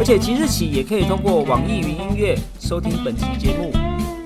而且即日起也可以通过网易云音乐收听本期节目，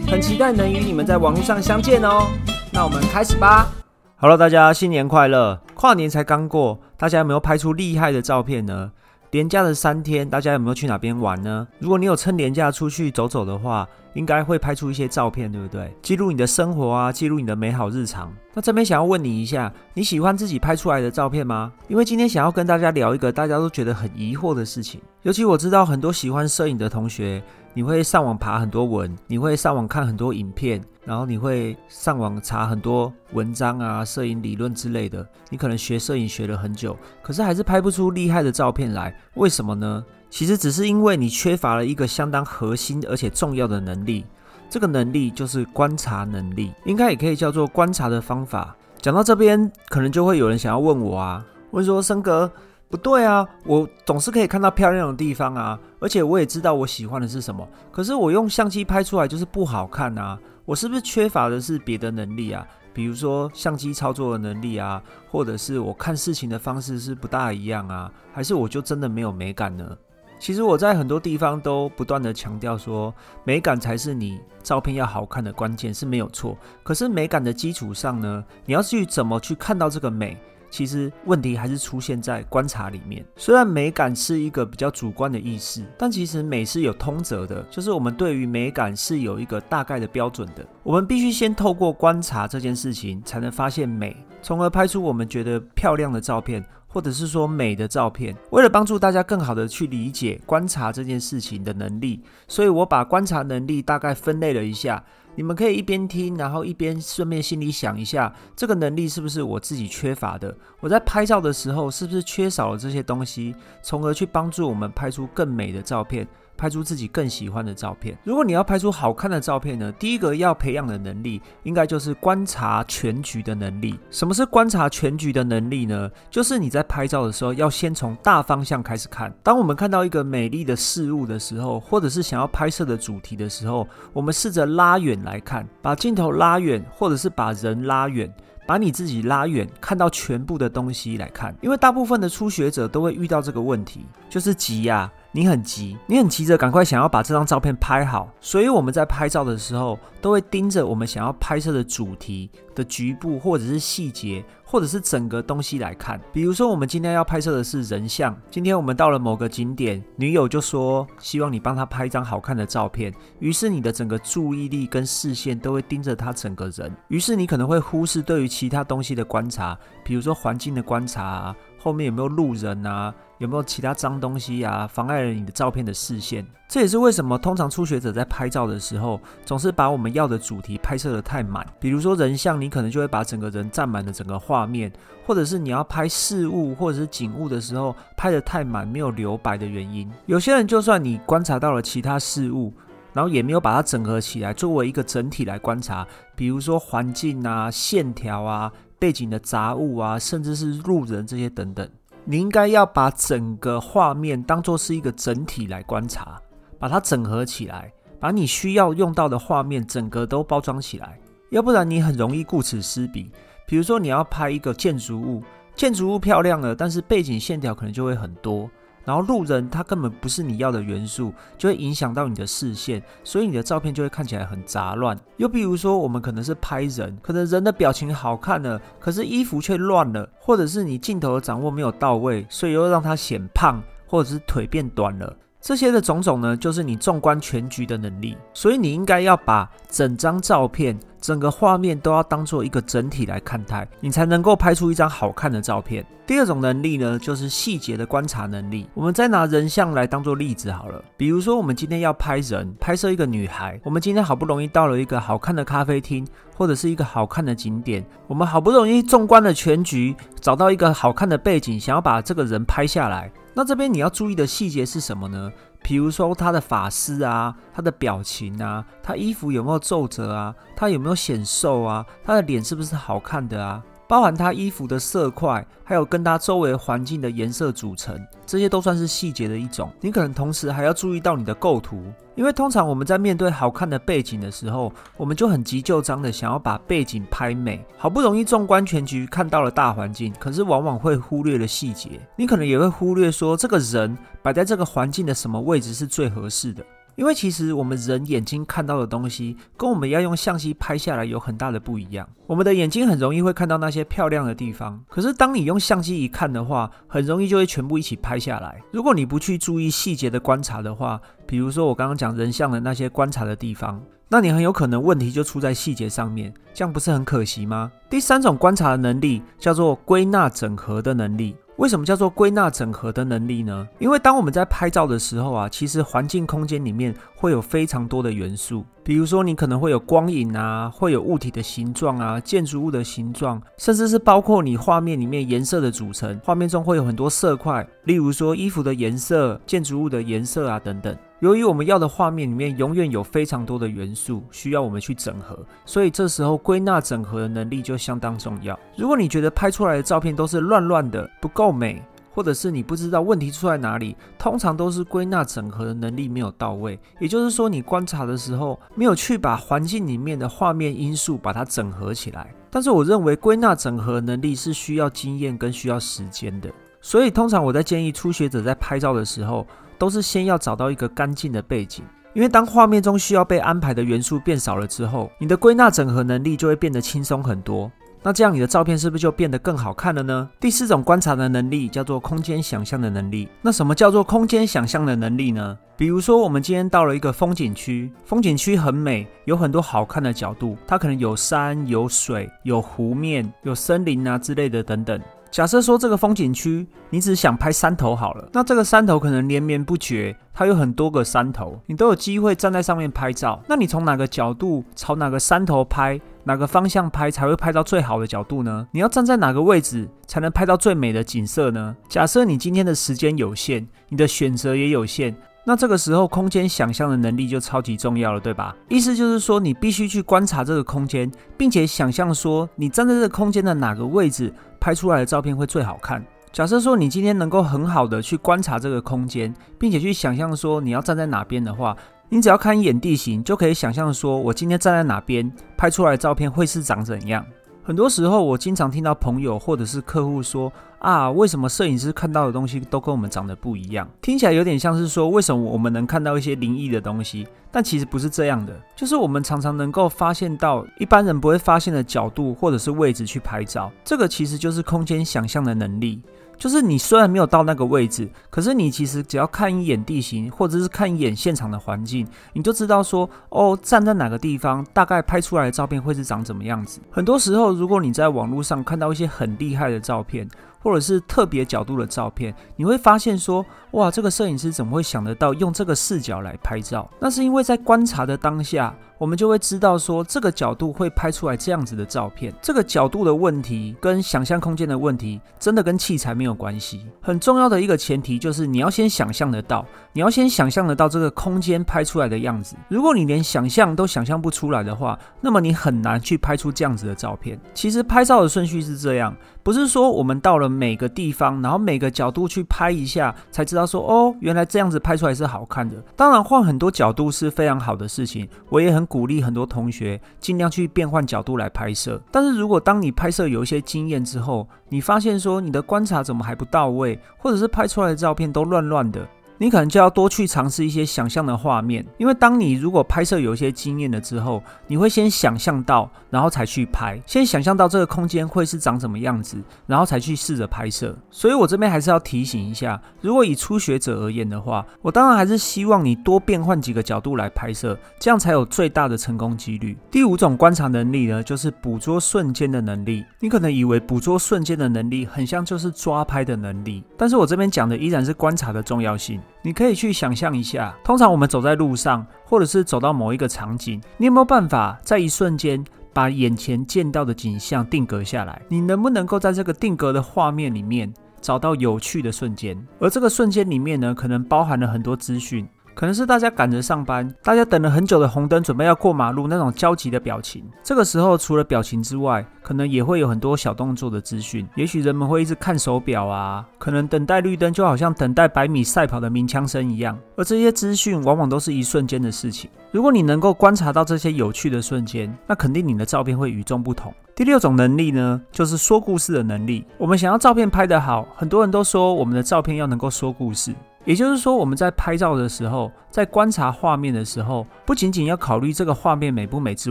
很期待能与你们在网络上相见哦。那我们开始吧。Hello，大家新年快乐！跨年才刚过，大家有没有拍出厉害的照片呢？年假的三天，大家有没有去哪边玩呢？如果你有趁年假出去走走的话，应该会拍出一些照片，对不对？记录你的生活啊，记录你的美好日常。那这边想要问你一下，你喜欢自己拍出来的照片吗？因为今天想要跟大家聊一个大家都觉得很疑惑的事情，尤其我知道很多喜欢摄影的同学。你会上网爬很多文，你会上网看很多影片，然后你会上网查很多文章啊、摄影理论之类的。你可能学摄影学了很久，可是还是拍不出厉害的照片来，为什么呢？其实只是因为你缺乏了一个相当核心而且重要的能力，这个能力就是观察能力，应该也可以叫做观察的方法。讲到这边，可能就会有人想要问我啊，问说森哥。不对啊，我总是可以看到漂亮的地方啊，而且我也知道我喜欢的是什么。可是我用相机拍出来就是不好看啊，我是不是缺乏的是别的能力啊？比如说相机操作的能力啊，或者是我看事情的方式是不大一样啊？还是我就真的没有美感呢？其实我在很多地方都不断的强调说，美感才是你照片要好看的关键，是没有错。可是美感的基础上呢，你要去怎么去看到这个美？其实问题还是出现在观察里面。虽然美感是一个比较主观的意识，但其实美是有通则的，就是我们对于美感是有一个大概的标准的。我们必须先透过观察这件事情，才能发现美，从而拍出我们觉得漂亮的照片，或者是说美的照片。为了帮助大家更好的去理解观察这件事情的能力，所以我把观察能力大概分类了一下。你们可以一边听，然后一边顺便心里想一下，这个能力是不是我自己缺乏的？我在拍照的时候是不是缺少了这些东西，从而去帮助我们拍出更美的照片？拍出自己更喜欢的照片。如果你要拍出好看的照片呢，第一个要培养的能力，应该就是观察全局的能力。什么是观察全局的能力呢？就是你在拍照的时候，要先从大方向开始看。当我们看到一个美丽的事物的时候，或者是想要拍摄的主题的时候，我们试着拉远来看，把镜头拉远，或者是把人拉远。把你自己拉远，看到全部的东西来看，因为大部分的初学者都会遇到这个问题，就是急呀，你很急，你很急着赶快想要把这张照片拍好，所以我们在拍照的时候都会盯着我们想要拍摄的主题的局部或者是细节。或者是整个东西来看，比如说我们今天要拍摄的是人像，今天我们到了某个景点，女友就说希望你帮她拍一张好看的照片，于是你的整个注意力跟视线都会盯着她整个人，于是你可能会忽视对于其他东西的观察，比如说环境的观察啊，后面有没有路人啊。有没有其他脏东西啊，妨碍了你的照片的视线？这也是为什么通常初学者在拍照的时候，总是把我们要的主题拍摄的太满。比如说人像，你可能就会把整个人占满了整个画面；或者是你要拍事物或者是景物的时候，拍的太满，没有留白的原因。有些人就算你观察到了其他事物，然后也没有把它整合起来，作为一个整体来观察。比如说环境啊、线条啊、背景的杂物啊，甚至是路人这些等等。你应该要把整个画面当做是一个整体来观察，把它整合起来，把你需要用到的画面整个都包装起来，要不然你很容易顾此失彼。比如说你要拍一个建筑物，建筑物漂亮了，但是背景线条可能就会很多。然后路人他根本不是你要的元素，就会影响到你的视线，所以你的照片就会看起来很杂乱。又比如说，我们可能是拍人，可能人的表情好看了，可是衣服却乱了，或者是你镜头的掌握没有到位，所以又让他显胖，或者是腿变短了。这些的种种呢，就是你纵观全局的能力。所以你应该要把整张照片。整个画面都要当做一个整体来看待，你才能够拍出一张好看的照片。第二种能力呢，就是细节的观察能力。我们再拿人像来当做例子好了，比如说我们今天要拍人，拍摄一个女孩。我们今天好不容易到了一个好看的咖啡厅，或者是一个好看的景点，我们好不容易纵观了全局，找到一个好看的背景，想要把这个人拍下来。那这边你要注意的细节是什么呢？比如说他的发丝啊，他的表情啊，他衣服有没有皱褶啊，他有没有显瘦啊，他的脸是不是好看的啊？包含他衣服的色块，还有跟他周围环境的颜色组成，这些都算是细节的一种。你可能同时还要注意到你的构图，因为通常我们在面对好看的背景的时候，我们就很急就章的想要把背景拍美。好不容易纵观全局，看到了大环境，可是往往会忽略了细节。你可能也会忽略说，这个人摆在这个环境的什么位置是最合适的。因为其实我们人眼睛看到的东西，跟我们要用相机拍下来有很大的不一样。我们的眼睛很容易会看到那些漂亮的地方，可是当你用相机一看的话，很容易就会全部一起拍下来。如果你不去注意细节的观察的话，比如说我刚刚讲人像的那些观察的地方，那你很有可能问题就出在细节上面，这样不是很可惜吗？第三种观察的能力叫做归纳整合的能力。为什么叫做归纳整合的能力呢？因为当我们在拍照的时候啊，其实环境空间里面会有非常多的元素，比如说你可能会有光影啊，会有物体的形状啊，建筑物的形状，甚至是包括你画面里面颜色的组成，画面中会有很多色块，例如说衣服的颜色、建筑物的颜色啊等等。由于我们要的画面里面永远有非常多的元素需要我们去整合，所以这时候归纳整合的能力就相当重要。如果你觉得拍出来的照片都是乱乱的，不够美，或者是你不知道问题出在哪里，通常都是归纳整合的能力没有到位。也就是说，你观察的时候没有去把环境里面的画面因素把它整合起来。但是我认为归纳整合能力是需要经验跟需要时间的，所以通常我在建议初学者在拍照的时候。都是先要找到一个干净的背景，因为当画面中需要被安排的元素变少了之后，你的归纳整合能力就会变得轻松很多。那这样你的照片是不是就变得更好看了呢？第四种观察的能力叫做空间想象的能力。那什么叫做空间想象的能力呢？比如说我们今天到了一个风景区，风景区很美，有很多好看的角度，它可能有山、有水、有湖面、有森林啊之类的等等。假设说这个风景区，你只想拍山头好了，那这个山头可能连绵不绝，它有很多个山头，你都有机会站在上面拍照。那你从哪个角度朝哪个山头拍，哪个方向拍才会拍到最好的角度呢？你要站在哪个位置才能拍到最美的景色呢？假设你今天的时间有限，你的选择也有限。那这个时候，空间想象的能力就超级重要了，对吧？意思就是说，你必须去观察这个空间，并且想象说，你站在这个空间的哪个位置拍出来的照片会最好看。假设说，你今天能够很好的去观察这个空间，并且去想象说你要站在哪边的话，你只要看一眼地形，就可以想象说我今天站在哪边拍出来的照片会是长怎样。很多时候，我经常听到朋友或者是客户说：“啊，为什么摄影师看到的东西都跟我们长得不一样？”听起来有点像是说，为什么我们能看到一些灵异的东西？但其实不是这样的，就是我们常常能够发现到一般人不会发现的角度或者是位置去拍照，这个其实就是空间想象的能力。就是你虽然没有到那个位置，可是你其实只要看一眼地形，或者是看一眼现场的环境，你就知道说，哦，站在哪个地方，大概拍出来的照片会是长怎么样子。很多时候，如果你在网络上看到一些很厉害的照片，或者是特别角度的照片，你会发现说，哇，这个摄影师怎么会想得到用这个视角来拍照？那是因为在观察的当下。我们就会知道说，这个角度会拍出来这样子的照片。这个角度的问题跟想象空间的问题，真的跟器材没有关系。很重要的一个前提就是，你要先想象得到，你要先想象得到这个空间拍出来的样子。如果你连想象都想象不出来的话，那么你很难去拍出这样子的照片。其实拍照的顺序是这样，不是说我们到了每个地方，然后每个角度去拍一下，才知道说，哦，原来这样子拍出来是好看的。当然，换很多角度是非常好的事情，我也很。鼓励很多同学尽量去变换角度来拍摄，但是如果当你拍摄有一些经验之后，你发现说你的观察怎么还不到位，或者是拍出来的照片都乱乱的。你可能就要多去尝试一些想象的画面，因为当你如果拍摄有一些经验了之后，你会先想象到，然后才去拍，先想象到这个空间会是长什么样子，然后才去试着拍摄。所以我这边还是要提醒一下，如果以初学者而言的话，我当然还是希望你多变换几个角度来拍摄，这样才有最大的成功几率。第五种观察能力呢，就是捕捉瞬间的能力。你可能以为捕捉瞬间的能力很像就是抓拍的能力，但是我这边讲的依然是观察的重要性。你可以去想象一下，通常我们走在路上，或者是走到某一个场景，你有没有办法在一瞬间把眼前见到的景象定格下来？你能不能够在这个定格的画面里面？找到有趣的瞬间，而这个瞬间里面呢，可能包含了很多资讯。可能是大家赶着上班，大家等了很久的红灯，准备要过马路那种焦急的表情。这个时候，除了表情之外，可能也会有很多小动作的资讯。也许人们会一直看手表啊，可能等待绿灯就好像等待百米赛跑的鸣枪声一样。而这些资讯往往都是一瞬间的事情。如果你能够观察到这些有趣的瞬间，那肯定你的照片会与众不同。第六种能力呢，就是说故事的能力。我们想要照片拍得好，很多人都说我们的照片要能够说故事。也就是说，我们在拍照的时候，在观察画面的时候，不仅仅要考虑这个画面美不美之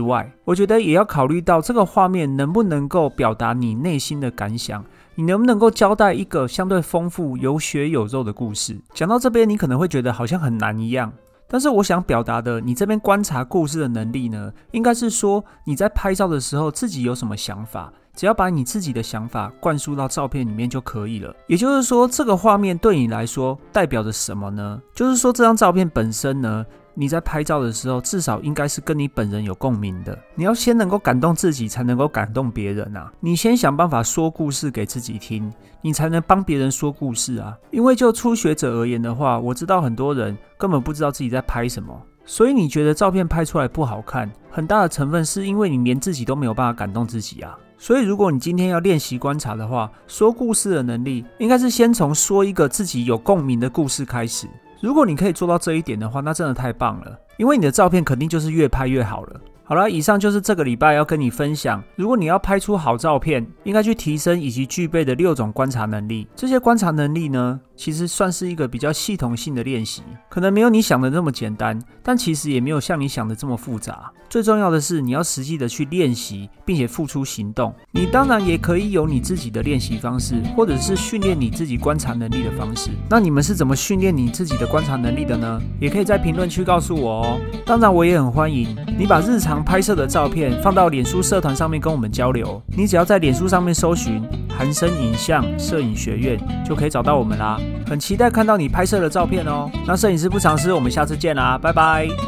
外，我觉得也要考虑到这个画面能不能够表达你内心的感想，你能不能够交代一个相对丰富、有血有肉的故事。讲到这边，你可能会觉得好像很难一样，但是我想表达的，你这边观察故事的能力呢，应该是说你在拍照的时候自己有什么想法。只要把你自己的想法灌输到照片里面就可以了。也就是说，这个画面对你来说代表着什么呢？就是说，这张照片本身呢，你在拍照的时候，至少应该是跟你本人有共鸣的。你要先能够感动自己，才能够感动别人啊！你先想办法说故事给自己听，你才能帮别人说故事啊！因为就初学者而言的话，我知道很多人根本不知道自己在拍什么，所以你觉得照片拍出来不好看，很大的成分是因为你连自己都没有办法感动自己啊！所以，如果你今天要练习观察的话，说故事的能力应该是先从说一个自己有共鸣的故事开始。如果你可以做到这一点的话，那真的太棒了，因为你的照片肯定就是越拍越好了。好了，以上就是这个礼拜要跟你分享。如果你要拍出好照片，应该去提升以及具备的六种观察能力。这些观察能力呢，其实算是一个比较系统性的练习，可能没有你想的那么简单，但其实也没有像你想的这么复杂。最重要的是，你要实际的去练习，并且付出行动。你当然也可以有你自己的练习方式，或者是训练你自己观察能力的方式。那你们是怎么训练你自己的观察能力的呢？也可以在评论区告诉我哦。当然，我也很欢迎你把日常。拍摄的照片放到脸书社团上面跟我们交流，你只要在脸书上面搜寻“韩生影像摄影学院”就可以找到我们啦。很期待看到你拍摄的照片哦。那摄影师不藏私，我们下次见啦，拜拜。